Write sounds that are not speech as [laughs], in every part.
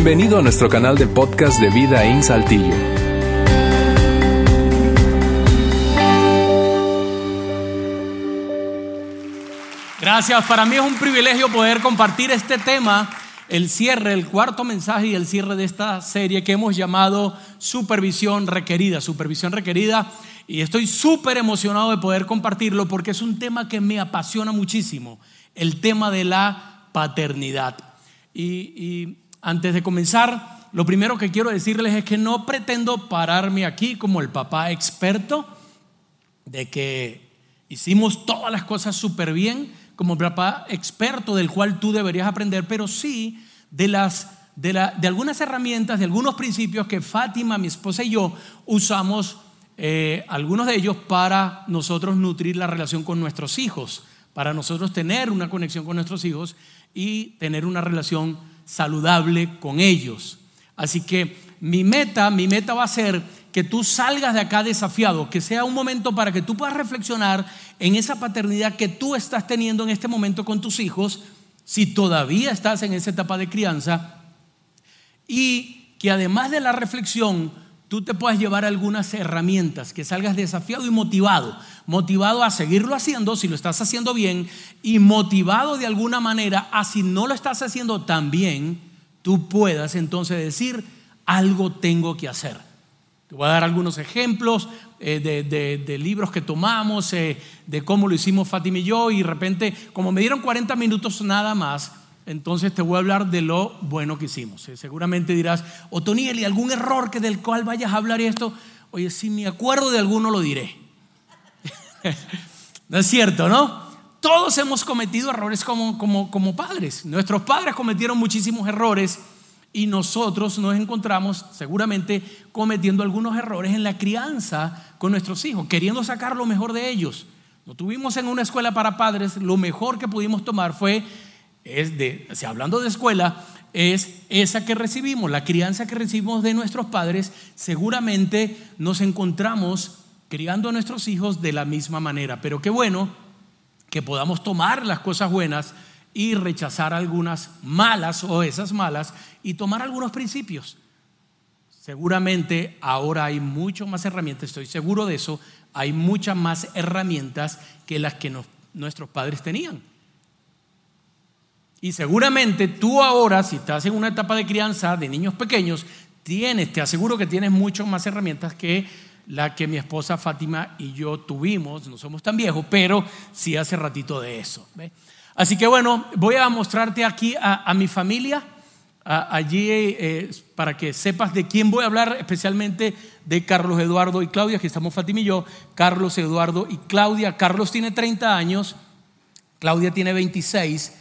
Bienvenido a nuestro canal de podcast de Vida en Saltillo. Gracias, para mí es un privilegio poder compartir este tema, el cierre, el cuarto mensaje y el cierre de esta serie que hemos llamado Supervisión Requerida, Supervisión Requerida, y estoy súper emocionado de poder compartirlo porque es un tema que me apasiona muchísimo, el tema de la paternidad. Y, antes de comenzar, lo primero que quiero decirles es que no pretendo pararme aquí como el papá experto de que hicimos todas las cosas súper bien, como papá experto del cual tú deberías aprender, pero sí de las de, la, de, algunas herramientas, de algunos principios que Fátima, mi esposa y yo usamos, eh, algunos de ellos para nosotros nutrir la relación con nuestros hijos, para nosotros tener una conexión con nuestros hijos y tener una relación saludable con ellos. Así que mi meta, mi meta va a ser que tú salgas de acá desafiado, que sea un momento para que tú puedas reflexionar en esa paternidad que tú estás teniendo en este momento con tus hijos, si todavía estás en esa etapa de crianza, y que además de la reflexión, tú te puedas llevar algunas herramientas, que salgas desafiado y motivado, motivado a seguirlo haciendo si lo estás haciendo bien y motivado de alguna manera a si no lo estás haciendo tan bien, tú puedas entonces decir, algo tengo que hacer. Te voy a dar algunos ejemplos eh, de, libros que tomamos, eh, de cómo lo hicimos Fátima y yo, y de repente, como me dieron 40 minutos nada más, entonces te voy a hablar de lo bueno que hicimos. Eh, seguramente dirás, Otoniel, ¿y algún error que del cual vayas a hablar esto? Oye, si me acuerdo de alguno lo diré. [laughs] no es cierto, ¿no? Todos hemos cometido errores como, como, como padres. Nuestros padres cometieron muchísimos errores y nosotros nos encontramos seguramente cometiendo algunos errores en la crianza con nuestros hijos, queriendo sacar lo mejor de ellos. No tuvimos en una escuela para padres, lo mejor que pudimos tomar fue es de, hablando de escuela, es esa que recibimos, la crianza que recibimos de nuestros padres, seguramente nos encontramos criando a nuestros hijos de la misma manera. Pero qué bueno que podamos tomar las cosas buenas y rechazar algunas malas o esas malas y tomar algunos principios. Seguramente ahora hay mucho más herramientas, estoy seguro de eso, hay muchas más herramientas que las que nuestros padres tenían. Y seguramente tú ahora, si estás en una etapa de crianza de niños pequeños, tienes, te aseguro que tienes muchas más herramientas que la que mi esposa Fátima y yo tuvimos. No somos tan viejos, pero sí hace ratito de eso. Así que bueno, voy a mostrarte aquí a, mi familia, allí eh, para que sepas de quién voy a hablar, especialmente de Carlos Eduardo y Claudia, que estamos Fátima y yo. Carlos Eduardo y Claudia. Carlos tiene 30 años, Claudia tiene 26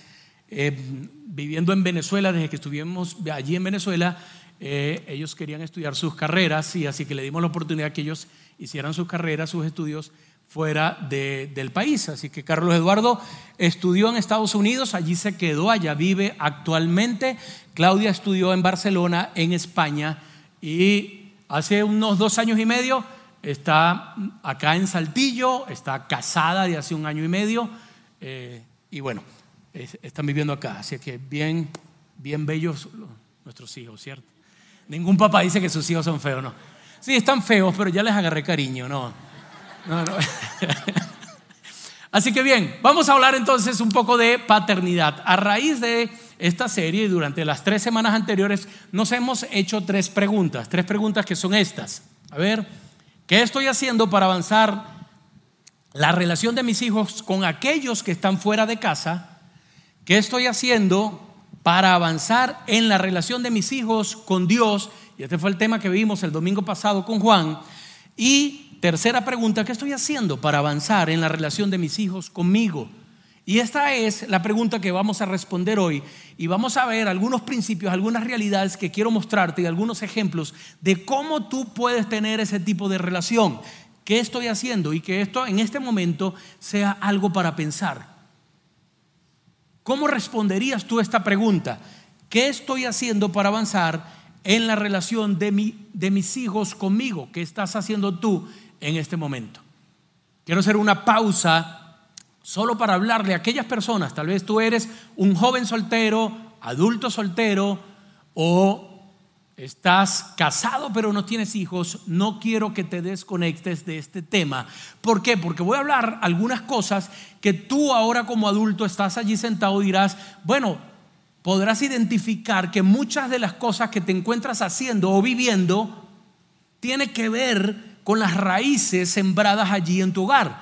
eh, viviendo en Venezuela, desde que estuvimos allí en Venezuela, eh, ellos querían estudiar sus carreras y así que le dimos la oportunidad que ellos hicieran sus carreras, sus estudios fuera del país. Así que Carlos Eduardo estudió en Estados Unidos, allí se quedó, allá vive actualmente. Claudia estudió en Barcelona, en España, y hace unos dos años y medio está acá en Saltillo, está casada de hace un año y medio, eh, y bueno, están viviendo acá. Así que bien, bien bellos nuestros hijos, ¿cierto? Ningún papá dice que sus hijos son feos, ¿no? Sí, están feos, pero ya les agarré cariño, ¿no? no. [laughs] Así que bien, vamos a hablar entonces un poco de paternidad. A raíz de esta serie y durante las tres semanas anteriores nos hemos hecho tres preguntas, tres preguntas que son estas. A ver, ¿qué estoy haciendo para avanzar la relación de mis hijos con aquellos que están fuera de casa? ¿Qué estoy haciendo para avanzar en la relación de mis hijos con Dios? Y este fue el tema que vimos el domingo pasado con Juan. Y tercera pregunta, ¿qué estoy haciendo para avanzar en la relación de mis hijos conmigo? Y esta es la pregunta que vamos a responder hoy. Y vamos a ver algunos principios, algunas realidades que quiero mostrarte y algunos ejemplos de cómo tú puedes tener ese tipo de relación. ¿Qué estoy haciendo? Y que esto en este momento sea algo para pensar. ¿Cómo responderías tú esta pregunta? ¿Qué estoy haciendo para avanzar en la relación de, mi, de mis hijos conmigo? ¿Qué estás haciendo tú en este momento? Quiero hacer una pausa solo para hablarle a aquellas personas, tal vez tú eres un joven soltero, adulto soltero, o estás casado pero no tienes hijos, no quiero que te desconectes de este tema. ¿Por qué? Porque voy a hablar algunas cosas que tú ahora como adulto estás allí sentado y dirás, bueno, podrás identificar que muchas de las cosas que te encuentras haciendo o viviendo tiene que ver con las raíces sembradas allí en tu hogar,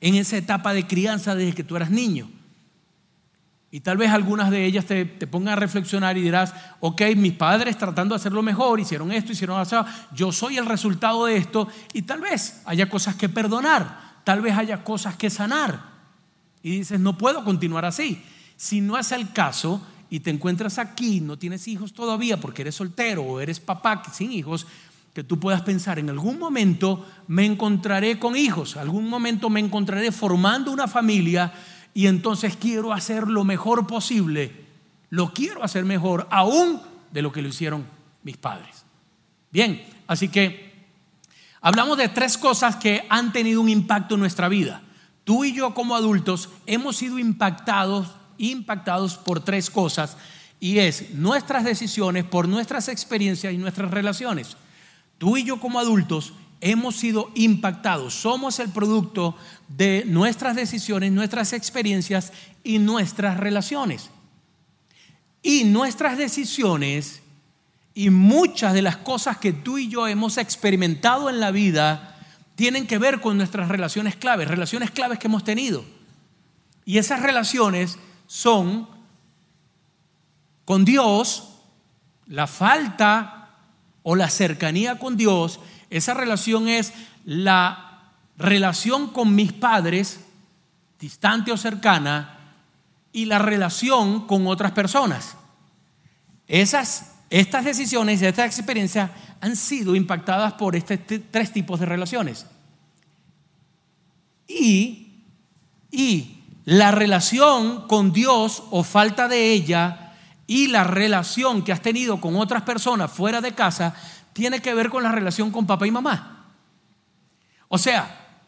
en esa etapa de crianza desde que tú eras niño. Y tal vez algunas de ellas te, pongan a reflexionar y dirás, ok, mis padres tratando de hacerlo mejor, hicieron esto, hicieron eso, yo soy el resultado de esto, y tal vez haya cosas que perdonar, tal vez haya cosas que sanar. Y dices, no puedo continuar así. Si no es el caso y te encuentras aquí, no tienes hijos todavía porque eres soltero o eres papá sin hijos, que tú puedas pensar, en algún momento me encontraré con hijos, algún momento me encontraré formando una familia y entonces quiero hacer lo mejor posible, lo quiero hacer mejor aún de lo que lo hicieron mis padres. Bien, así que hablamos de tres cosas que han tenido un impacto en nuestra vida. Tú y yo como adultos hemos sido impactados, impactados por tres cosas y es nuestras decisiones, por nuestras experiencias y nuestras relaciones. Tú y yo como adultos hemos sido impactados, somos el producto de nuestras decisiones, nuestras experiencias y nuestras relaciones. Y nuestras decisiones y muchas de las cosas que tú y yo hemos experimentado en la vida tienen que ver con nuestras relaciones claves, relaciones claves que hemos tenido. Y esas relaciones son con Dios, la falta o la cercanía con Dios, esa relación es la relación con mis padres, distante o cercana, y la relación con otras personas. Esas, estas decisiones y estas experiencias han sido impactadas por este, tres tipos de relaciones. Y, y la relación con Dios o falta de ella y la relación que has tenido con otras personas fuera de casa tiene que ver con la relación con papá y mamá. O sea,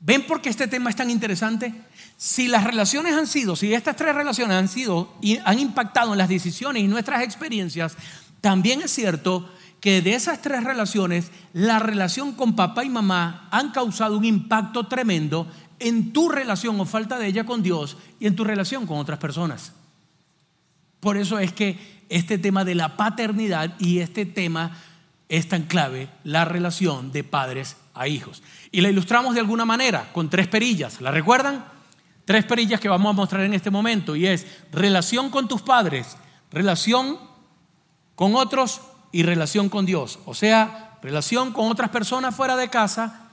¿ven por qué este tema es tan interesante? Si las relaciones han sido, si estas tres relaciones han sido y han impactado en las decisiones y nuestras experiencias, también es cierto que de esas tres relaciones, la relación con papá y mamá han causado un impacto tremendo en tu relación o falta de ella con Dios y en tu relación con otras personas. Por eso es que este tema de la paternidad y este tema es tan clave, la relación de padres a hijos. Y la ilustramos de alguna manera con tres perillas. ¿La recuerdan? Tres perillas que vamos a mostrar en este momento y es relación con tus padres, relación con otros y relación con Dios. O sea, relación con otras personas fuera de casa,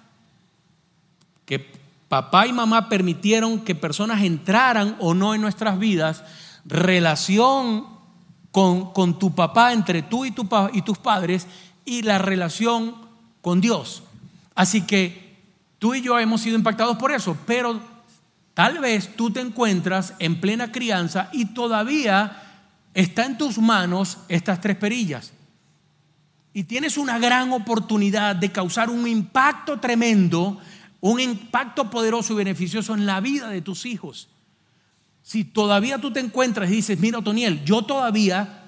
que papá y mamá permitieron que personas entraran o no en nuestras vidas relación con, tu papá, entre tú y, tu, y tus padres, y la relación con Dios. Así que tú y yo hemos sido impactados por eso, pero tal vez tú te encuentras en plena crianza y todavía está en tus manos estas tres perillas. Y tienes una gran oportunidad de causar un impacto tremendo, un impacto poderoso y beneficioso en la vida de tus hijos. Si todavía tú te encuentras y dices, mira, Otoniel, yo todavía,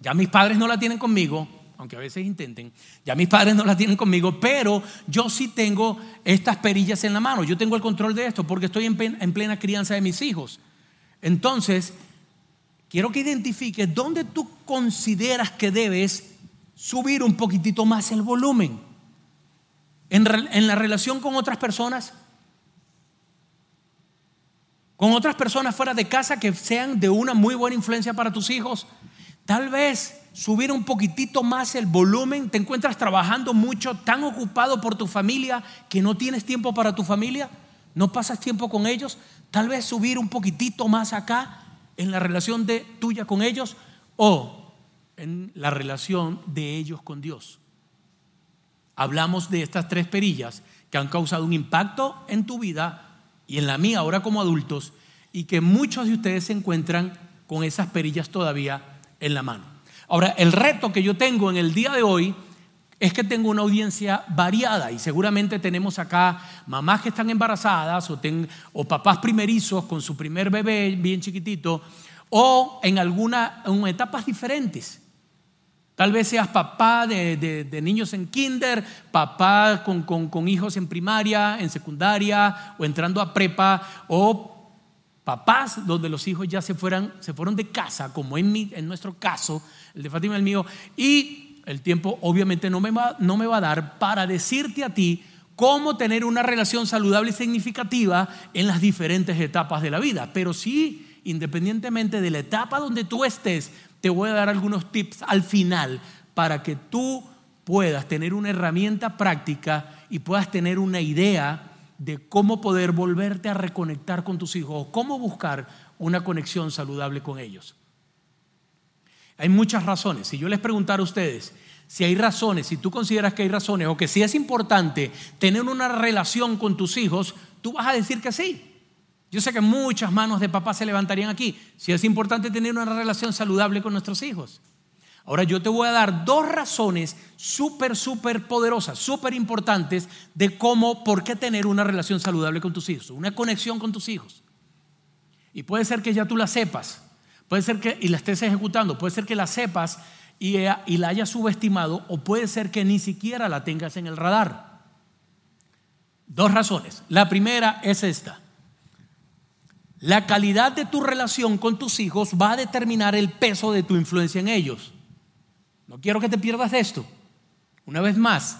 ya mis padres no la tienen conmigo, aunque a veces intenten, ya mis padres no la tienen conmigo, pero yo sí tengo estas perillas en la mano, yo tengo el control de esto porque estoy en plena crianza de mis hijos. Entonces, quiero que identifiques dónde tú consideras que debes subir un poquitito más el volumen. En, en la relación con otras personas, con otras personas fuera de casa que sean de una muy buena influencia para tus hijos. Tal vez subir un poquitito más el volumen, te encuentras trabajando mucho, tan ocupado por tu familia que no tienes tiempo para tu familia, no pasas tiempo con ellos. Tal vez subir un poquitito más acá en la relación de tuya con ellos o en la relación de ellos con Dios. Hablamos de estas tres perillas que han causado un impacto en tu vida y en la mía ahora como adultos y que muchos de ustedes se encuentran con esas perillas todavía en la mano. Ahora, el reto que yo tengo en el día de hoy es que tengo una audiencia variada y seguramente tenemos acá mamás que están embarazadas o, papás primerizos con su primer bebé bien chiquitito o en algunas etapas diferentes. Tal vez seas papá de, niños en kinder, papá con, hijos en primaria, en secundaria o entrando a prepa, o papás donde los hijos ya se, fueran, se fueron de casa, como en nuestro caso, el de Fátima el mío, y el tiempo obviamente no me, va, no me va a dar para decirte a ti cómo tener una relación saludable y significativa en las diferentes etapas de la vida. Pero sí, independientemente de la etapa donde tú estés, te voy a dar algunos tips al final para que tú puedas tener una herramienta práctica y puedas tener una idea de cómo poder volverte a reconectar con tus hijos o cómo buscar una conexión saludable con ellos. Hay muchas razones. Si yo les preguntara a ustedes si hay razones, si tú consideras que hay razones o que si es importante tener una relación con tus hijos, tú vas a decir que sí. Yo sé que muchas manos de papá se levantarían aquí. Si es importante tener una relación saludable con nuestros hijos. Ahora yo te voy a dar dos razones súper, súper poderosas, súper importantes de cómo, por qué tener una relación saludable con tus hijos, una conexión con tus hijos. Y puede ser que ya tú la sepas, puede ser que y la estés ejecutando, puede ser que la sepas y, y la hayas subestimado o puede ser que ni siquiera la tengas en el radar. Dos razones. La primera es esta. La calidad de tu relación con tus hijos va a determinar el peso de tu influencia en ellos. No quiero que te pierdas esto. Una vez más,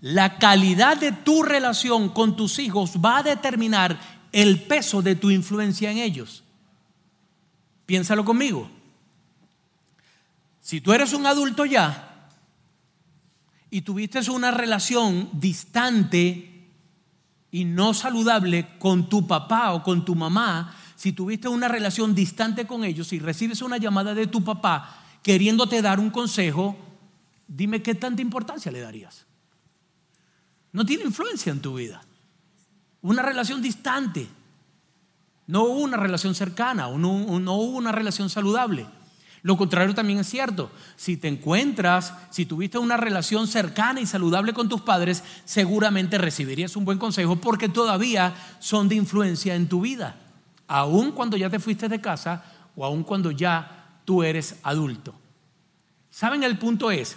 la calidad de tu relación con tus hijos va a determinar el peso de tu influencia en ellos. Piénsalo conmigo. Si tú eres un adulto ya y tuviste una relación distante y no saludable con tu papá o con tu mamá, si tuviste una relación distante con ellos y recibes una llamada de tu papá queriéndote dar un consejo, dime qué tanta importancia le darías. No tiene influencia en tu vida. Una relación distante. No hubo una relación cercana, no, no hubo una relación saludable. Lo contrario también es cierto. Si te encuentras, si tuviste una relación cercana y saludable con tus padres, seguramente recibirías un buen consejo porque todavía son de influencia en tu vida. Aun cuando ya te fuiste de casa o aun cuando ya tú eres adulto. ¿Saben? El punto es,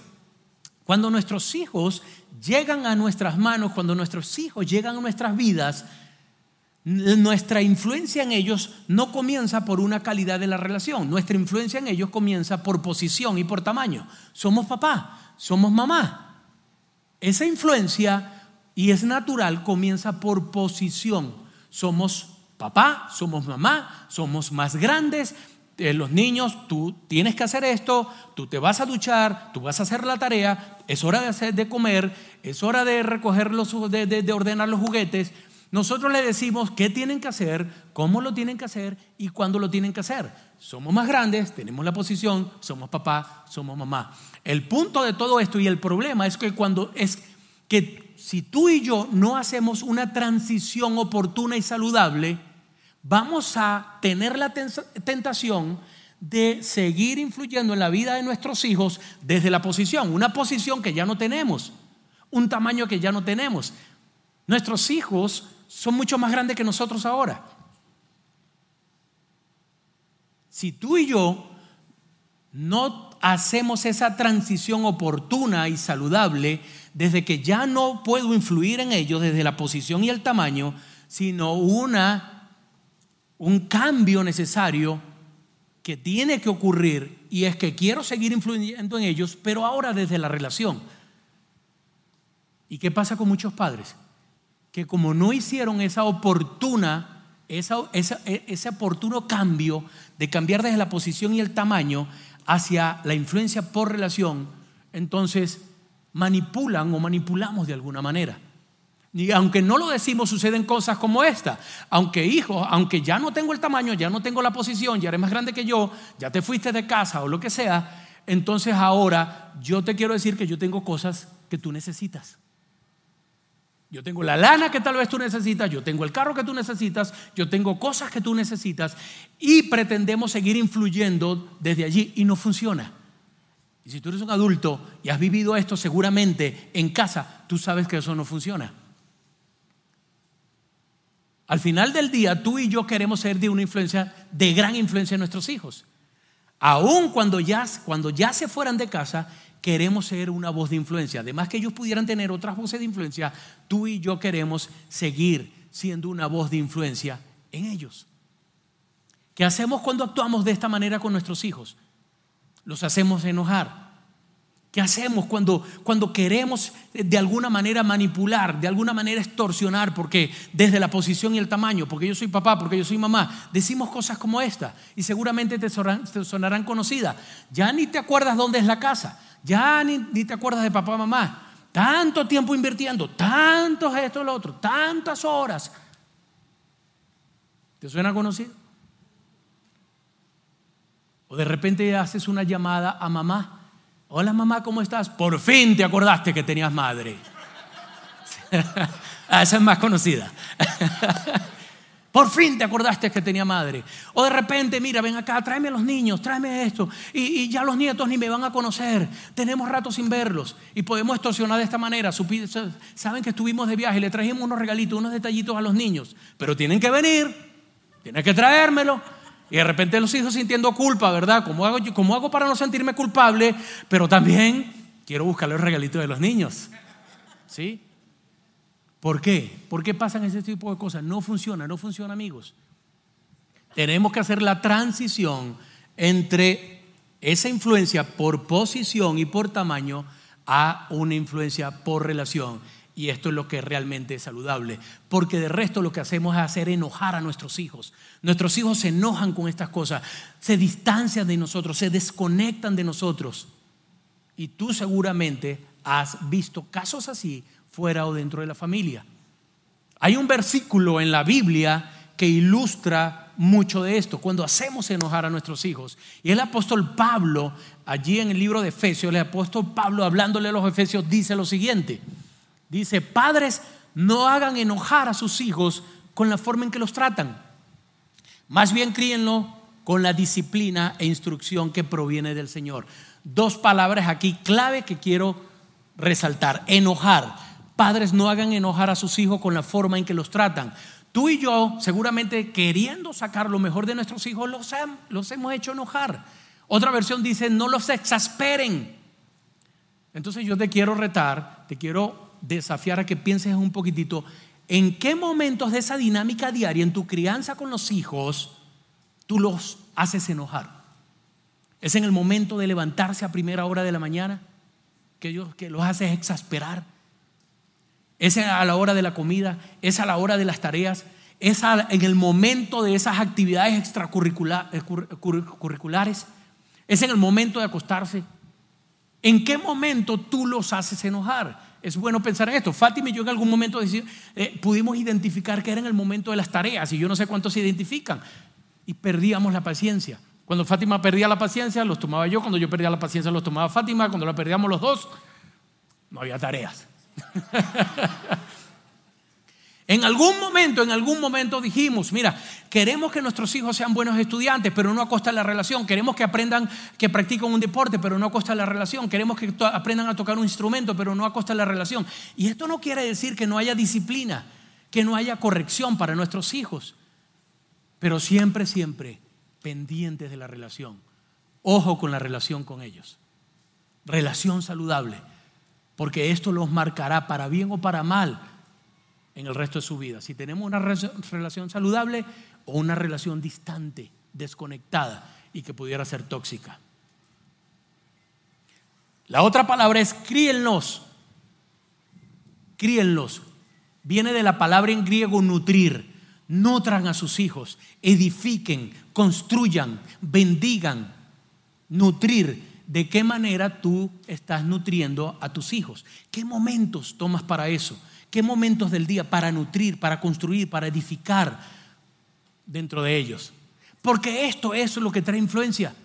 cuando nuestros hijos llegan a nuestras manos, cuando nuestros hijos llegan a nuestras vidas, nuestra influencia en ellos no comienza por una calidad de la relación, nuestra influencia en ellos comienza por posición y por tamaño. Somos papá, somos mamá. Esa influencia, y es natural, comienza por posición. Somos papá, somos mamá, somos más grandes. Eh, los niños, tú tienes que hacer esto, tú te vas a duchar, tú vas a hacer la tarea, es hora de, hacer, de comer, es hora de recoger los, de ordenar los juguetes nosotros le decimos qué tienen que hacer, cómo lo tienen que hacer y cuándo lo tienen que hacer. Somos más grandes, tenemos la posición, somos papá, somos mamá. El punto de todo esto y el problema es que cuando es que si tú y yo no hacemos una transición oportuna y saludable, vamos a tener la tentación de seguir influyendo en la vida de nuestros hijos desde la posición, una posición que ya no tenemos, un tamaño que ya no tenemos. Nuestros hijos son mucho más grandes que nosotros ahora. Si tú y yo no hacemos esa transición oportuna y saludable, desde que ya no puedo influir en ellos desde la posición y el tamaño, sino una, un cambio necesario que tiene que ocurrir y es que quiero seguir influyendo en ellos, pero ahora desde la relación. ¿Y qué pasa con muchos padres? Que como no hicieron esa oportuna, e, ese oportuno cambio de cambiar desde la posición y el tamaño hacia la influencia por relación, entonces manipulan o manipulamos de alguna manera. Y aunque no lo decimos, suceden cosas como esta. Aunque hijo, aunque ya no tengo el tamaño, ya no tengo la posición, ya eres más grande que yo, ya te fuiste de casa o lo que sea, entonces ahora yo te quiero decir que yo tengo cosas que tú necesitas. Yo tengo la lana que tal vez tú necesitas, yo tengo el carro que tú necesitas, yo tengo cosas que tú necesitas y pretendemos seguir influyendo desde allí y no funciona. Y si tú eres un adulto y has vivido esto seguramente en casa, tú sabes que eso no funciona. Al final del día, tú y yo queremos ser de una influencia, de gran influencia en nuestros hijos. Aún cuando ya, cuando ya se fueran de casa, queremos ser una voz de influencia. Además que ellos pudieran tener otras voces de influencia, tú y yo queremos seguir siendo una voz de influencia en ellos. ¿Qué hacemos cuando actuamos de esta manera con nuestros hijos? Los hacemos enojar. ¿Qué hacemos cuando, cuando queremos de alguna manera manipular, de alguna manera extorsionar? Porque desde la posición y el tamaño, porque yo soy papá, porque yo soy mamá, decimos cosas como esta y seguramente te sonarán, conocidas. Ya ni te acuerdas dónde es la casa, ya ni, te acuerdas de papá, mamá. Tanto tiempo invirtiendo, tantos esto, lo otro, tantas horas. ¿Te suena conocido? O de repente haces una llamada a mamá Hola mamá, ¿cómo estás? Por fin te acordaste que tenías madre. [laughs] Esa es más conocida. [laughs] Por fin te acordaste que tenía madre. O de repente, mira, ven acá, tráeme a los niños, tráeme esto. Y, ya los nietos ni me van a conocer. Tenemos rato sin verlos. Y podemos extorsionar de esta manera. Saben que estuvimos de viaje, le trajimos unos regalitos, unos detallitos a los niños. Pero tienen que venir, tienen que traérmelo. Y de repente los hijos sintiendo culpa, ¿verdad? ¿Cómo hago, cómo hago para no sentirme culpable? Pero también quiero buscarle el regalito de los niños. ¿Sí? ¿Por qué? ¿Por qué pasan ese tipo de cosas? No funciona, no funciona, amigos. Tenemos que hacer la transición entre esa influencia por posición y por tamaño a una influencia por relación. Y esto es lo que realmente es saludable. Porque de resto lo que hacemos es hacer enojar a nuestros hijos. Nuestros hijos se enojan con estas cosas, se distancian de nosotros, se desconectan de nosotros. Y tú seguramente has visto casos así fuera o dentro de la familia. Hay un versículo en la Biblia que ilustra mucho de esto, cuando hacemos enojar a nuestros hijos. Y el apóstol Pablo, allí en el libro de Efesios, el apóstol Pablo hablándole a los Efesios dice lo siguiente. Dice, padres, no hagan enojar a sus hijos con la forma en que los tratan. Más bien críenlo con la disciplina e instrucción que proviene del Señor. Dos palabras aquí clave que quiero resaltar. Enojar. Padres, no hagan enojar a sus hijos con la forma en que los tratan. Tú y yo, seguramente queriendo sacar lo mejor de nuestros hijos, los, hemos hecho enojar. Otra versión dice, no los exasperen. Entonces yo te quiero retar, te quiero desafiar a que pienses un poquitito en qué momentos de esa dinámica diaria en tu crianza con los hijos tú los haces enojar. ¿Es en el momento de levantarse a primera hora de la mañana que, ellos, que los haces exasperar? ¿Es a la hora de la comida? ¿Es a la hora de las tareas? ¿Es en el momento de esas actividades extracurriculares? ¿Es en el momento de acostarse? ¿En qué momento tú los haces enojar? es bueno pensar en esto. Fátima y yo en algún momento eh, pudimos identificar que era en el momento de las tareas y yo no sé cuántos se identifican y perdíamos la paciencia. Cuando Fátima perdía la paciencia, los tomaba yo. Cuando yo perdía la paciencia, los tomaba Fátima. Cuando la perdíamos los dos, no había tareas. [laughs] En algún momento, en algún momento dijimos, mira, queremos que nuestros hijos sean buenos estudiantes, pero no a costa de la relación. Queremos que aprendan, que practiquen un deporte, pero no a costa de la relación. Queremos que aprendan a tocar un instrumento, pero no a costa de la relación. Y esto no quiere decir que no haya disciplina, que no haya corrección para nuestros hijos, pero siempre, siempre pendientes de la relación. Ojo con la relación con ellos. Relación saludable, porque esto los marcará para bien o para mal en el resto de su vida. Si tenemos una relación saludable o una relación distante, desconectada y que pudiera ser tóxica. La otra palabra es críenlos. Críenlos. Viene de la palabra en griego nutrir. Nutran a sus hijos, edifiquen, construyan, bendigan. Nutrir. ¿De qué manera tú estás nutriendo a tus hijos? ¿Qué momentos tomas para eso? ¿Qué momentos del día para nutrir, para construir, para edificar dentro de ellos? Porque esto es lo que trae influencia.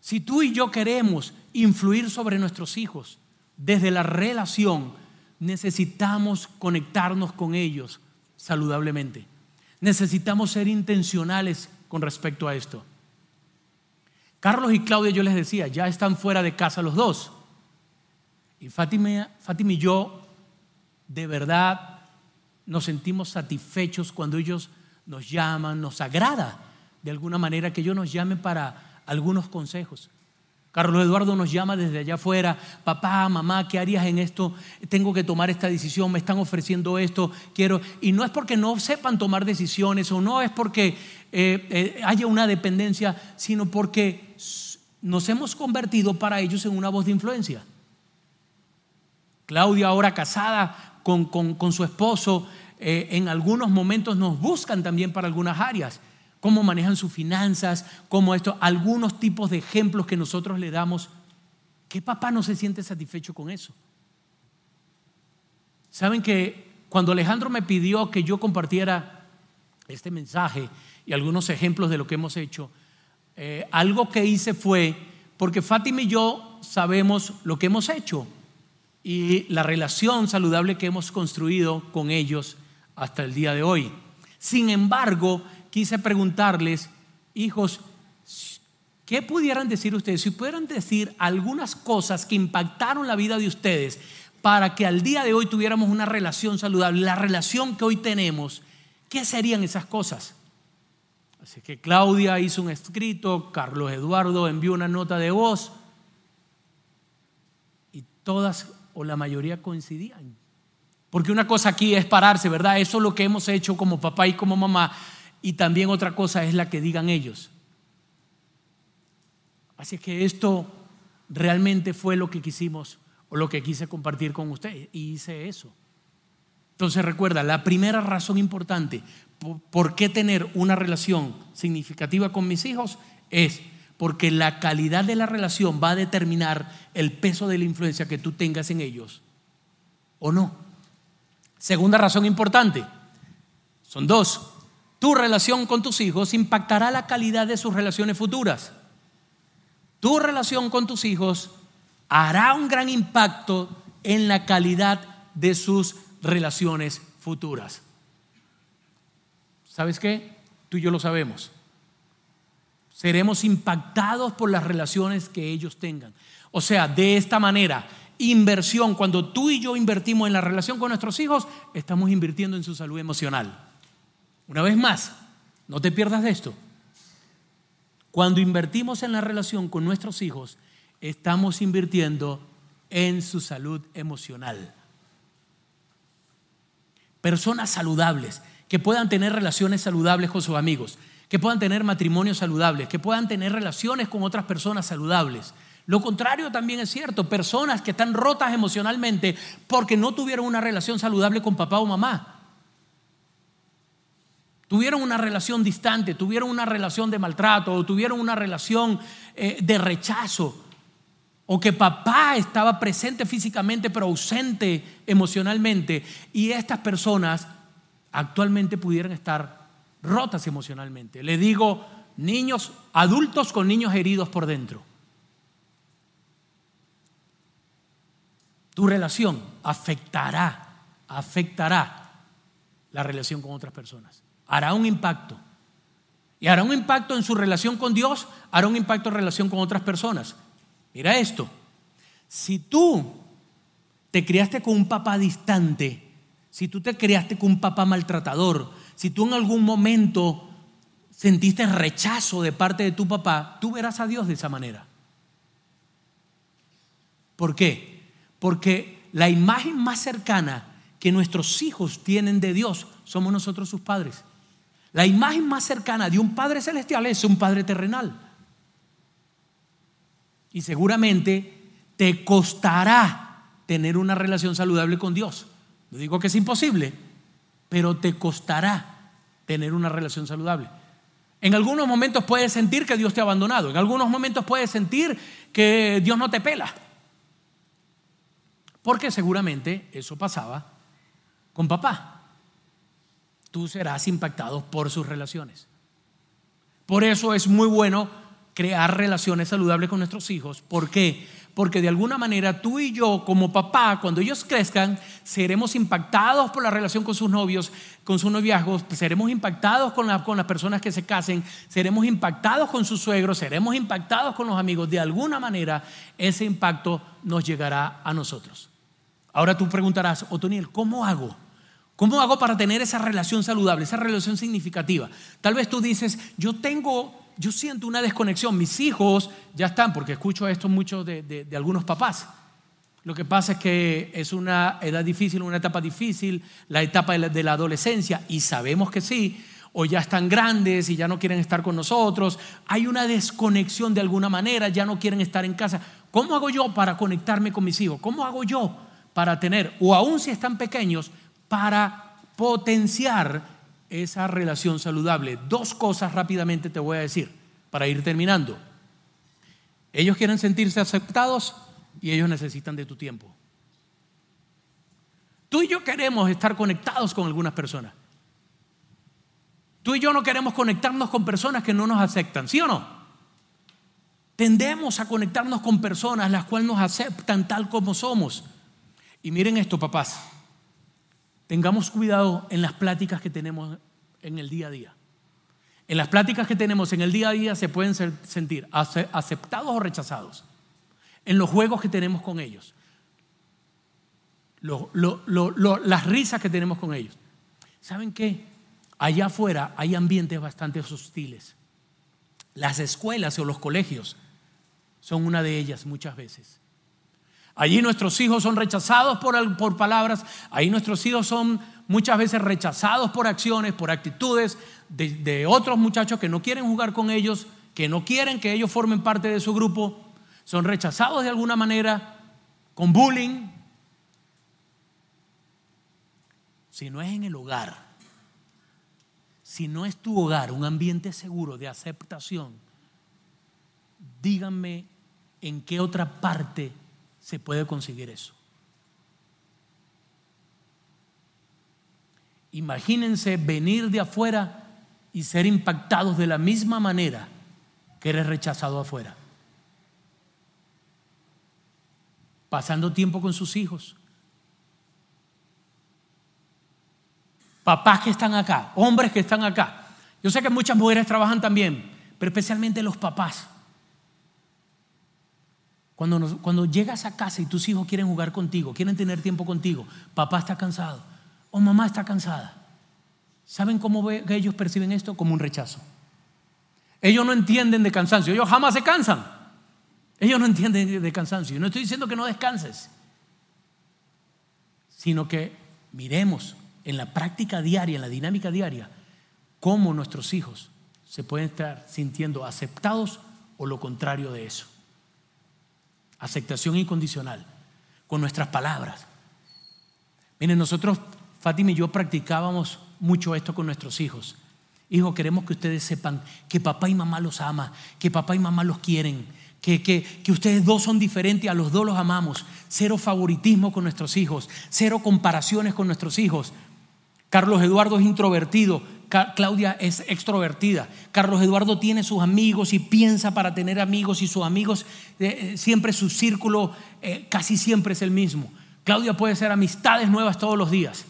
Si tú y yo queremos influir sobre nuestros hijos desde la relación, necesitamos conectarnos con ellos saludablemente. Necesitamos ser intencionales con respecto a esto. Carlos y Claudia, yo les decía, ya están fuera de casa los dos. Y Fátima, y yo de verdad nos sentimos satisfechos cuando ellos nos llaman, nos agrada de alguna manera que ellos nos llamen para algunos consejos. Carlos Eduardo nos llama desde allá afuera, papá, mamá, ¿qué harías en esto? Tengo que tomar esta decisión, me están ofreciendo esto, quiero. Y no es porque no sepan tomar decisiones o no es porque eh, eh, haya una dependencia, sino porque nos hemos convertido para ellos en una voz de influencia. Claudia, ahora casada con, su esposo, eh, en algunos momentos nos buscan también para algunas áreas cómo manejan sus finanzas, cómo esto, algunos tipos de ejemplos que nosotros le damos. ¿Qué papá no se siente satisfecho con eso? Saben que cuando Alejandro me pidió que yo compartiera este mensaje y algunos ejemplos de lo que hemos hecho, eh, algo que hice fue, porque Fátima y yo sabemos lo que hemos hecho y la relación saludable que hemos construido con ellos hasta el día de hoy. Sin embargo, quise preguntarles, hijos, ¿qué pudieran decir ustedes? Si pudieran decir algunas cosas que impactaron la vida de ustedes para que al día de hoy tuviéramos una relación saludable, la relación que hoy tenemos, ¿qué serían esas cosas? Así que Claudia hizo un escrito, Carlos Eduardo envió una nota de voz y todas o la mayoría coincidían. Porque una cosa aquí es pararse, ¿verdad? Eso es lo que hemos hecho como papá y como mamá, y también otra cosa es la que digan ellos. Así que esto realmente fue lo que quisimos o lo que quise compartir con ustedes y hice eso. Entonces recuerda, la primera razón importante por qué tener una relación significativa con mis hijos es porque la calidad de la relación va a determinar el peso de la influencia que tú tengas en ellos o no. Segunda razón importante, son dos tu relación con tus hijos impactará la calidad de sus relaciones futuras. Tu relación con tus hijos hará un gran impacto en la calidad de sus relaciones futuras. ¿Sabes qué? Tú y yo lo sabemos. Seremos impactados por las relaciones que ellos tengan. O sea, de esta manera, inversión, cuando tú y yo invertimos en la relación con nuestros hijos, estamos invirtiendo en su salud emocional. Una vez más, no te pierdas de esto. Cuando invertimos en la relación con nuestros hijos, estamos invirtiendo en su salud emocional. Personas saludables, que puedan tener relaciones saludables con sus amigos, que puedan tener matrimonios saludables, que puedan tener relaciones con otras personas saludables. Lo contrario también es cierto, personas que están rotas emocionalmente porque no tuvieron una relación saludable con papá o mamá tuvieron una relación distante, tuvieron una relación de maltrato o tuvieron una relación eh, de rechazo o que papá estaba presente físicamente pero ausente emocionalmente y estas personas actualmente pudieran estar rotas emocionalmente. Le digo, niños, adultos con niños heridos por dentro. Tu relación afectará, afectará la relación con otras personas hará un impacto. Y hará un impacto en su relación con Dios, hará un impacto en relación con otras personas. Mira esto, si tú te criaste con un papá distante, si tú te criaste con un papá maltratador, si tú en algún momento sentiste rechazo de parte de tu papá, tú verás a Dios de esa manera. ¿Por qué? Porque la imagen más cercana que nuestros hijos tienen de Dios somos nosotros sus padres. La imagen más cercana de un Padre Celestial es un Padre terrenal. Y seguramente te costará tener una relación saludable con Dios. No digo que es imposible, pero te costará tener una relación saludable. En algunos momentos puedes sentir que Dios te ha abandonado. En algunos momentos puedes sentir que Dios no te pela. Porque seguramente eso pasaba con papá tú serás impactado por sus relaciones. Por eso es muy bueno crear relaciones saludables con nuestros hijos. ¿Por qué? Porque de alguna manera tú y yo como papá, cuando ellos crezcan, seremos impactados por la relación con sus novios, con sus noviazgos, seremos impactados con, con las personas que se casen, seremos impactados con sus suegros, seremos impactados con los amigos. De alguna manera ese impacto nos llegará a nosotros. Ahora tú preguntarás, Otoniel, ¿cómo hago? ¿Cómo hago para tener esa relación saludable, esa relación significativa? Tal vez tú dices, yo tengo yo siento una desconexión. Mis hijos ya están, porque escucho esto mucho de, de algunos papás. Lo que pasa es que es una edad difícil, una etapa difícil, la etapa de la, adolescencia, y sabemos que sí, o ya están grandes y ya no quieren estar con nosotros, hay una desconexión de alguna manera, ya no quieren estar en casa. ¿Cómo hago yo para conectarme con mis hijos? ¿Cómo hago yo para tener, o aún si están pequeños, para potenciar esa relación saludable? Dos cosas rápidamente te voy a decir para ir terminando. Ellos quieren sentirse aceptados y ellos necesitan de tu tiempo. Tú y yo queremos estar conectados con algunas personas. Tú y yo no queremos conectarnos con personas que no nos aceptan, ¿sí o no? Tendemos a conectarnos con personas las cuales nos aceptan tal como somos. Y miren esto, papás. Tengamos cuidado en las pláticas que tenemos en el día a día. En las pláticas que tenemos en el día a día se pueden sentir aceptados o rechazados en los juegos que tenemos con ellos, las risas que tenemos con ellos. ¿Saben qué? Allá afuera hay ambientes bastante hostiles. Las escuelas o los colegios son una de ellas muchas veces. Allí nuestros hijos son rechazados por, por, palabras, ahí nuestros hijos son muchas veces rechazados por acciones, por actitudes de, de, otros muchachos que no quieren jugar con ellos, que no quieren que ellos formen parte de su grupo son rechazados de alguna manera, con bullying. Si no es en el hogar, si no es tu hogar un ambiente seguro de aceptación, díganme en qué otra parte se puede conseguir eso. Imagínense venir de afuera y ser impactados de la misma manera que eres rechazado afuera. pasando tiempo con sus hijos. Papás que están acá, hombres que están acá. Yo sé que muchas mujeres trabajan también, pero especialmente los papás. Cuando, llegas a casa y tus hijos quieren jugar contigo, quieren tener tiempo contigo, papá está cansado o mamá está cansada. ¿Saben cómo ellos perciben esto? Como un rechazo. Ellos no entienden de cansancio, ellos jamás se cansan. Ellos no entienden de cansancio. No estoy diciendo que no descanses, sino que miremos en la práctica diaria, en la dinámica diaria, cómo nuestros hijos se pueden estar sintiendo aceptados o lo contrario de eso. Aceptación incondicional, con nuestras palabras. Miren, nosotros, Fátima y yo practicábamos mucho esto con nuestros hijos. Hijo, queremos que ustedes sepan que papá y mamá los ama, que papá y mamá los quieren, que, ustedes dos son diferentes, a los dos los amamos. Cero favoritismo con nuestros hijos, cero comparaciones con nuestros hijos. Carlos Eduardo es introvertido, Claudia es extrovertida. Carlos Eduardo tiene sus amigos y piensa para tener amigos y sus amigos, eh, eh, siempre su círculo eh, casi siempre es el mismo. Claudia puede ser amistades nuevas todos los días.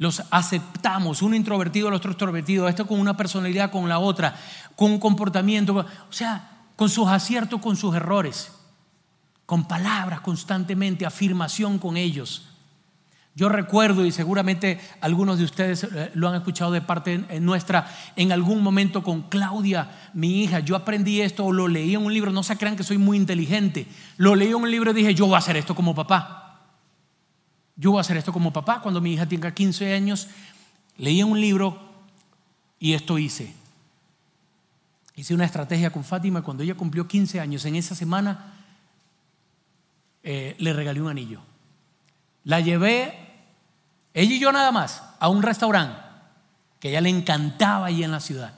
los aceptamos, uno introvertido, el otro extrovertido, esto con una personalidad, con la otra, con un comportamiento, o sea, con sus aciertos, con sus errores, con palabras constantemente, afirmación con ellos. Yo recuerdo, y seguramente algunos de ustedes eh, lo han escuchado de parte nuestra, en algún momento con Claudia, mi hija, yo aprendí esto o lo leí en un libro, no se crean que soy muy inteligente, lo leí en un libro y dije, yo voy a hacer esto como papá. Yo voy a hacer esto como papá. Cuando mi hija tenga 15 años, leí un libro y esto hice. Hice una estrategia con Fátima. Cuando ella cumplió 15 años, en esa semana eh, le regalé un anillo. La llevé, ella y yo nada más, a un restaurante que a ella le encantaba allí en la ciudad.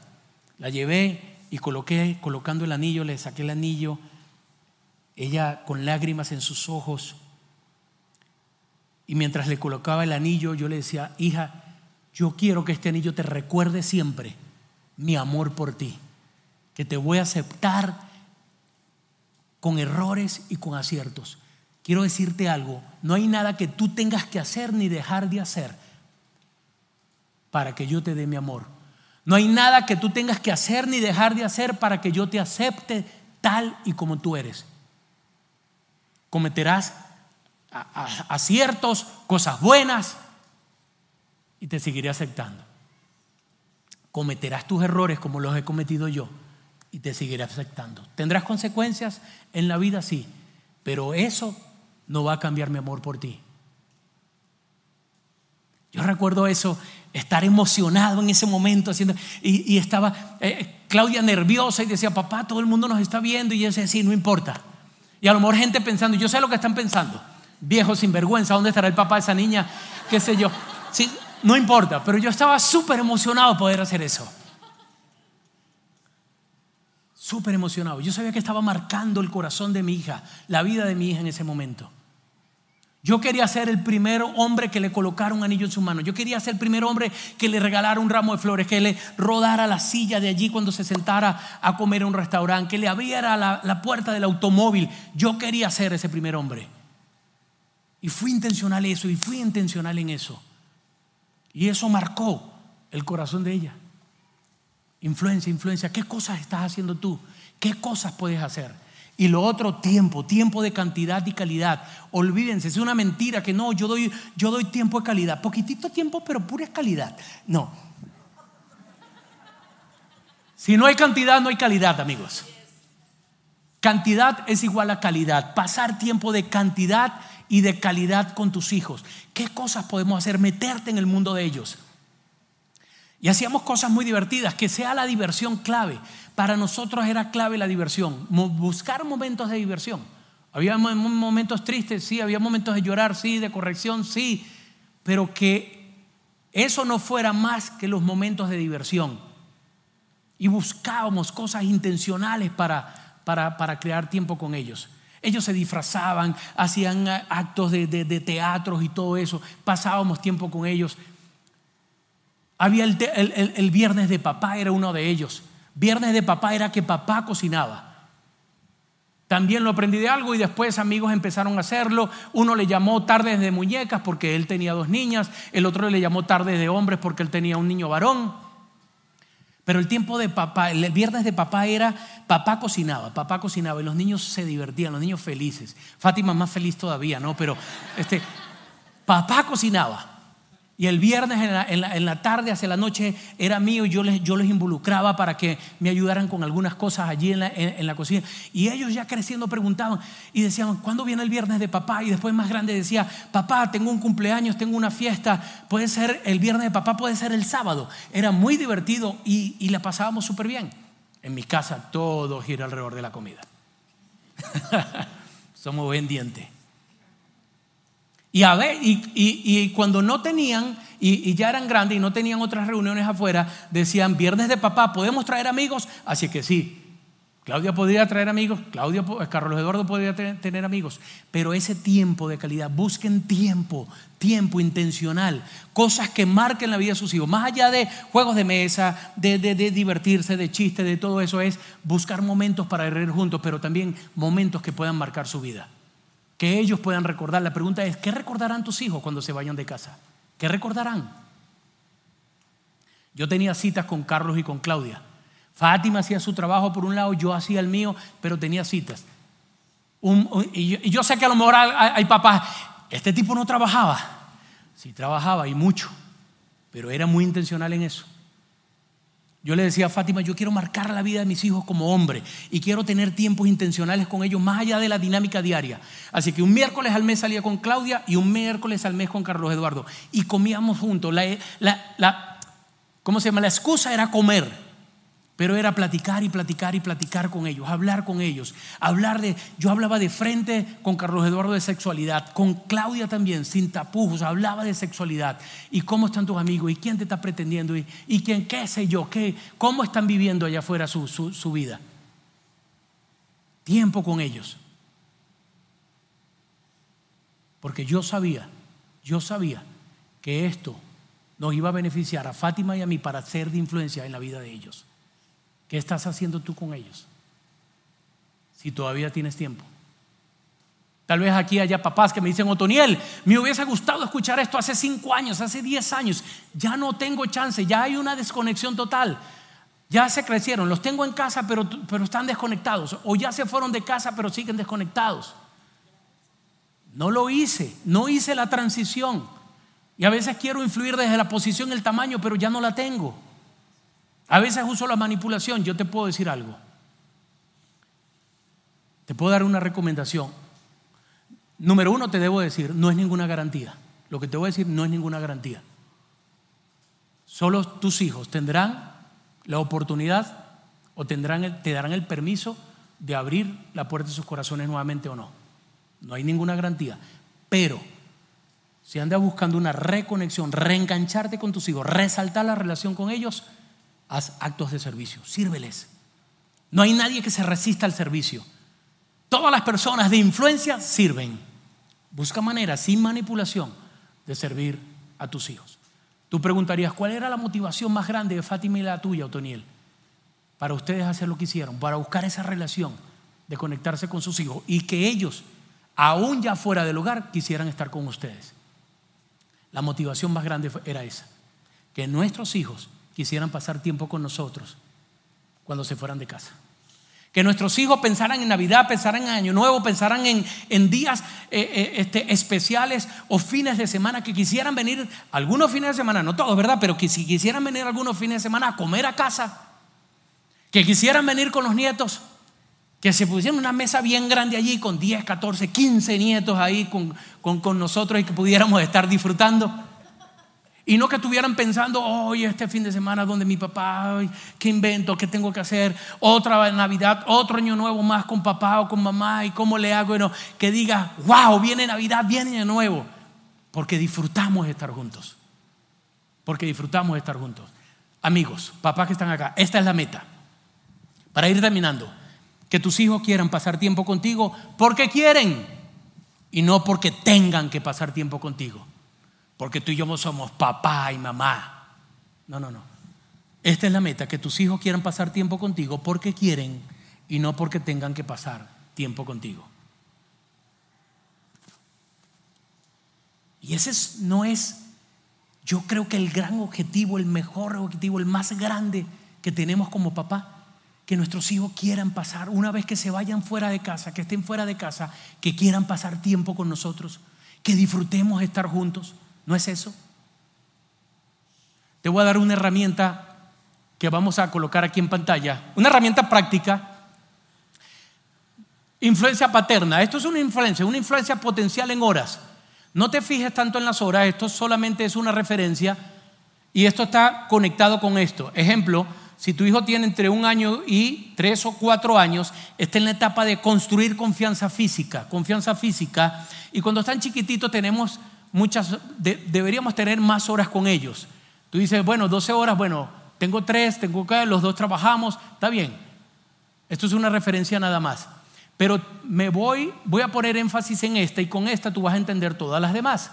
La llevé y coloqué, colocando el anillo, le saqué el anillo. Ella con lágrimas en sus ojos y mientras le colocaba el anillo, yo le decía, hija, yo quiero que este anillo te recuerde siempre mi amor por ti, que te voy a aceptar con errores y con aciertos. Quiero decirte algo, no hay nada que tú tengas que hacer ni dejar de hacer para que yo te dé mi amor. No hay nada que tú tengas que hacer ni dejar de hacer para que yo te acepte tal y como tú eres. Cometerás aciertos, cosas buenas, y te seguiré aceptando. cometerás tus errores como los he cometido yo y te seguiré aceptando. ¿Tendrás consecuencias en la vida? Sí, pero eso no va a cambiar mi amor por ti. Yo recuerdo eso, estar emocionado en ese momento haciendo, y, estaba eh, Claudia nerviosa y decía, papá, todo el mundo nos está viendo. Y yo decía, sí, no importa. Y a lo mejor gente pensando, yo sé lo que están pensando, viejo sinvergüenza, ¿dónde estará el papá de esa niña? ¿Qué sé yo? Sí, no importa, pero yo estaba súper emocionado poder hacer eso. Súper emocionado. Yo sabía que estaba marcando el corazón de mi hija, la vida de mi hija en ese momento. Yo quería ser el primer hombre que le colocara un anillo en su mano. Yo quería ser el primer hombre que le regalara un ramo de flores, que le rodara la silla de allí cuando se sentara a comer en un restaurante, que le abriera la, puerta del automóvil. Yo quería ser ese primer hombre. Y fui intencional en eso, y fui intencional en eso. Y eso marcó el corazón de ella. Influencia, influencia. ¿Qué cosas estás haciendo tú? ¿Qué cosas puedes hacer? Y lo otro, tiempo, tiempo de cantidad y calidad. Olvídense, es una mentira que no, yo doy, yo doy tiempo de calidad. Poquitito tiempo, pero pura calidad. No. Si no hay cantidad, no hay calidad, amigos. Cantidad es igual a calidad. Pasar tiempo de cantidad y de calidad con tus hijos. ¿Qué cosas podemos hacer? Meterte en el mundo de ellos. Y hacíamos cosas muy divertidas, que sea la diversión clave. Para nosotros era clave la diversión, buscar momentos de diversión. Había momentos tristes, sí, había momentos de llorar, sí, de corrección, sí, pero que eso no fuera más que los momentos de diversión. Y buscábamos cosas intencionales para, para, crear tiempo con ellos. Ellos se disfrazaban, hacían actos de, de, teatros y todo eso. Pasábamos tiempo con ellos. Había el, viernes de papá, era uno de ellos. Viernes de papá era que papá cocinaba. También lo aprendí de algo y después amigos empezaron a hacerlo. Uno le llamó tardes de muñecas porque él tenía dos niñas, el otro le llamó tardes de hombres porque él tenía un niño varón. Pero el tiempo de papá, el viernes de papá era, papá cocinaba, papá cocinaba y los niños se divertían, los niños felices. Fátima más feliz todavía, ¿no? Pero este, papá cocinaba. Y el viernes en la, tarde, hacia la noche, era mío y yo les, yo les involucraba para que me ayudaran con algunas cosas allí en la, en la, cocina. Y ellos ya creciendo preguntaban y decían, ¿cuándo viene el viernes de papá? Y después más grande decía, papá, tengo un cumpleaños, tengo una fiesta, puede ser el viernes de papá, puede ser el sábado. Era muy divertido y, y la pasábamos súper bien. En mi casa todo gira alrededor de la comida. [laughs] Somos pendientes. Y, a ver, y, cuando no tenían, y, ya eran grandes y no tenían otras reuniones afuera, decían, viernes de papá, ¿podemos traer amigos? Así que sí, Claudia podría traer amigos, Claudia, Carlos Eduardo podría tener, amigos, pero ese tiempo de calidad, busquen tiempo, tiempo intencional, cosas que marquen la vida de sus hijos, más allá de juegos de mesa, de, de divertirse, de chistes, de todo eso, es buscar momentos para reír juntos, pero también momentos que puedan marcar su vida que ellos puedan recordar. La pregunta es, ¿qué recordarán tus hijos cuando se vayan de casa? ¿Qué recordarán? Yo tenía citas con Carlos y con Claudia. Fátima hacía su trabajo por un lado, yo hacía el mío, pero tenía citas. y, yo, sé que a lo mejor hay, hay papás, este tipo no trabajaba. Sí trabajaba y mucho, pero era muy intencional en eso. Yo le decía a Fátima, yo quiero marcar la vida de mis hijos como hombre y quiero tener tiempos intencionales con ellos más allá de la dinámica diaria. Así que un miércoles al mes salía con Claudia y un miércoles al mes con Carlos Eduardo y comíamos juntos. La, la, ¿Cómo se llama? La excusa era comer. Pero era platicar y platicar y platicar con ellos, hablar con ellos, hablar de, yo hablaba de frente con Carlos Eduardo de sexualidad, con Claudia también, sin tapujos, hablaba de sexualidad y cómo están tus amigos y quién te está pretendiendo y, quién, qué sé yo, qué, cómo están viviendo allá afuera su, su vida. Tiempo con ellos. Porque yo sabía, yo sabía que esto nos iba a beneficiar a Fátima y a mí para ser de influencia en la vida de ellos. ¿Qué estás haciendo tú con ellos? Si todavía tienes tiempo. Tal vez aquí haya papás que me dicen, Otoniel, me hubiese gustado escuchar esto hace cinco años, hace diez años. Ya no tengo chance, ya hay una desconexión total. Ya se crecieron, los tengo en casa, pero, pero están desconectados. O ya se fueron de casa, pero siguen desconectados. No lo hice, no hice la transición. Y a veces quiero influir desde la posición, el tamaño, pero ya no la tengo. A veces uso la manipulación, yo te puedo decir algo. Te puedo dar una recomendación. Número uno, te debo decir, no es ninguna garantía. Lo que te voy a decir no es ninguna garantía. Solo tus hijos tendrán la oportunidad o tendrán te darán el permiso de abrir la puerta de sus corazones nuevamente o no. No hay ninguna garantía. Pero si andas buscando una reconexión, reengancharte con tus hijos, resaltar la relación con ellos, haz actos de servicio, sírveles. No hay nadie que se resista al servicio. Todas las personas de influencia sirven. Busca maneras, sin manipulación, de servir a tus hijos. Tú preguntarías, ¿cuál era la motivación más grande de Fátima y la tuya, Otoniel? Para ustedes hacer lo que hicieron, para buscar esa relación de conectarse con sus hijos y que ellos, aún ya fuera del hogar, quisieran estar con ustedes. La motivación más grande era esa, que nuestros hijos quisieran pasar tiempo con nosotros cuando se fueran de casa. Que nuestros hijos pensaran en Navidad, pensaran en Año Nuevo, pensaran en, en días eh, eh, este, especiales o fines de semana, que quisieran venir algunos fines de semana, no todos, ¿verdad? Pero que si quisieran venir algunos fines de semana a comer a casa, que quisieran venir con los nietos, que se pusieran una mesa bien grande allí con 10, 14, 15 nietos ahí con, con, con nosotros y que pudiéramos estar disfrutando. Y no que estuvieran pensando, hoy este fin de semana donde mi papá, ¿qué invento? ¿Qué tengo que hacer? Otra Navidad, otro año nuevo más con papá o con mamá y cómo le hago. que diga, wow, viene Navidad, viene año nuevo. Porque disfrutamos estar juntos. Porque disfrutamos estar juntos. Amigos, papás que están acá, esta es la meta. Para ir terminando, que tus hijos quieran pasar tiempo contigo porque quieren y no porque tengan que pasar tiempo contigo porque tú y yo somos papá y mamá. No, no, no. Esta es la meta, que tus hijos quieran pasar tiempo contigo porque quieren y no porque tengan que pasar tiempo contigo. Y ese no es, yo creo que el gran objetivo, el mejor objetivo, el más grande que tenemos como papá, que nuestros hijos quieran pasar, una vez que se vayan fuera de casa, que estén fuera de casa, que quieran pasar tiempo con nosotros, que disfrutemos estar juntos. ¿No es eso? Te voy a dar una herramienta que vamos a colocar aquí en pantalla, una herramienta práctica. Influencia paterna. Esto es una influencia, una influencia potencial en horas. No te fijes tanto en las horas, esto solamente es una referencia y esto está conectado con esto. Ejemplo, si tu hijo tiene entre un año y tres o cuatro años, está en la etapa de construir confianza física, confianza física. Y cuando están chiquititos tenemos muchas, deberíamos tener más horas con ellos. Tú dices, bueno, 12 horas, bueno, tengo tres, tengo que, los dos trabajamos, está bien. Esto es una referencia nada más. Pero me voy, voy a poner énfasis en esta y con esta tú vas a entender todas las demás.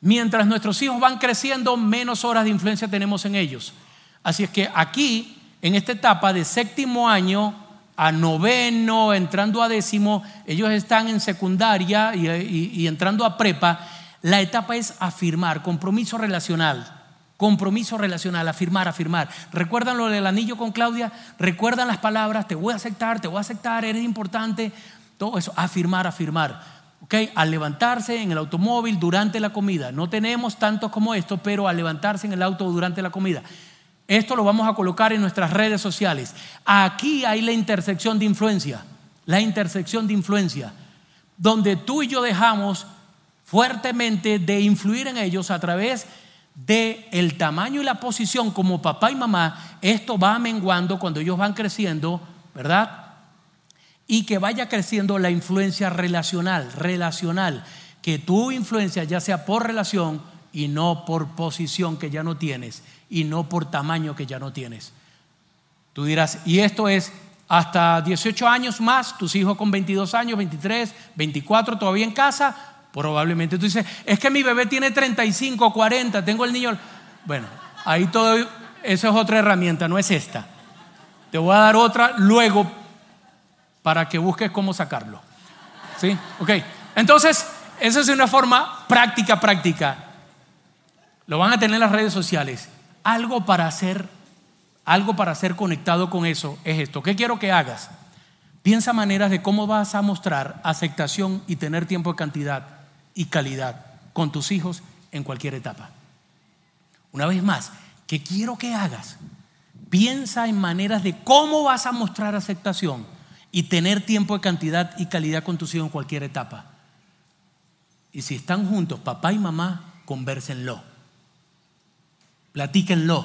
Mientras nuestros hijos van creciendo, menos horas de influencia tenemos en ellos. Así es que aquí, en esta etapa de séptimo año, a noveno, entrando a décimo, ellos están en secundaria y, entrando a prepa, la etapa es afirmar, compromiso relacional. Compromiso relacional, afirmar, afirmar. ¿Recuerdan lo del anillo con Claudia? ¿Recuerdan las palabras? Te voy a aceptar, te voy a aceptar, eres importante. Todo eso, afirmar, afirmar. ¿Ok? Al levantarse en el automóvil durante la comida. No tenemos tantos como esto, pero al levantarse en el auto durante la comida. Esto lo vamos a colocar en nuestras redes sociales. Aquí hay la intersección de influencia, la intersección de influencia, donde tú y yo dejamos fuertemente de influir en ellos a través de el tamaño y la posición como papá y mamá. Esto va menguando cuando ellos van creciendo, ¿verdad? Y que vaya creciendo la influencia relacional, relacional, que tu influencia ya sea por relación y no por posición que ya no tienes y no por tamaño que ya no tienes. Tú dirás, y esto es hasta 18 años más, tus hijos con 22 años, 23, 24, todavía en casa, probablemente tú dices, es que mi bebé tiene 35, 40, tengo el niño. Bueno, ahí todo, eso es otra herramienta, no es esta. Te voy a dar otra luego para que busques cómo sacarlo. ¿Sí? Ok. Entonces, esa es una forma práctica, práctica. Lo van a tener en las redes sociales algo para hacer, algo para ser conectado con eso es esto. ¿Qué quiero que hagas? Piensa maneras de cómo vas a mostrar aceptación y tener tiempo de cantidad y calidad con tus hijos en cualquier etapa. Una vez más, que quiero que hagas. Piensa en maneras de cómo vas a mostrar aceptación y tener tiempo de cantidad y calidad con tus hijos en cualquier etapa. Y si están juntos, papá y mamá, conversenlo, platíquenlo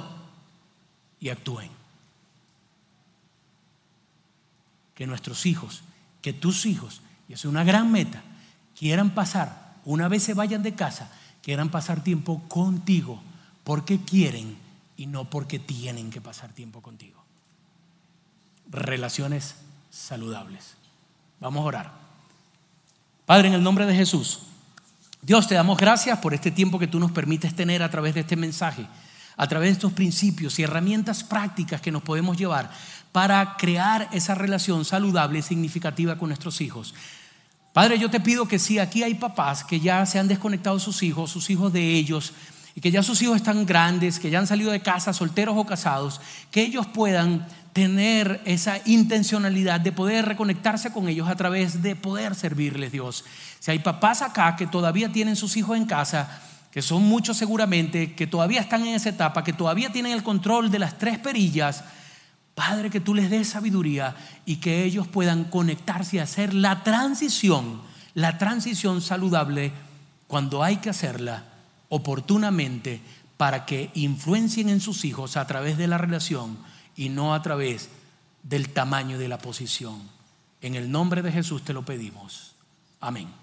y actúen. Que nuestros hijos, que tus hijos, y es una gran meta, quieran pasar, una vez se vayan de casa, quieran pasar tiempo contigo, porque quieren y no porque tienen que pasar tiempo contigo. Relaciones saludables. Vamos a orar. Padre, en el nombre de Jesús, Dios, te damos gracias por este tiempo que tú nos permites tener a través de este mensaje, a través de estos principios y herramientas prácticas que nos podemos llevar para crear esa relación saludable y significativa con nuestros hijos. Padre, yo te pido que si aquí hay papás que ya se han desconectado sus hijos, sus hijos de ellos, y que ya sus hijos están grandes, que ya han salido de casa, solteros o casados, que ellos puedan tener esa intencionalidad de poder reconectarse con ellos a través de poder servirles Dios. Si hay papás acá que todavía tienen sus hijos en casa, que son muchos seguramente, que todavía están en esa etapa, que todavía tienen el control de las tres perillas, Padre, que tú les des sabiduría y que ellos puedan conectarse y hacer la transición, la transición saludable cuando hay que hacerla oportunamente para que influencien en sus hijos a través de la relación y no a través del tamaño de la posición. En el nombre de Jesús te lo pedimos. Amén.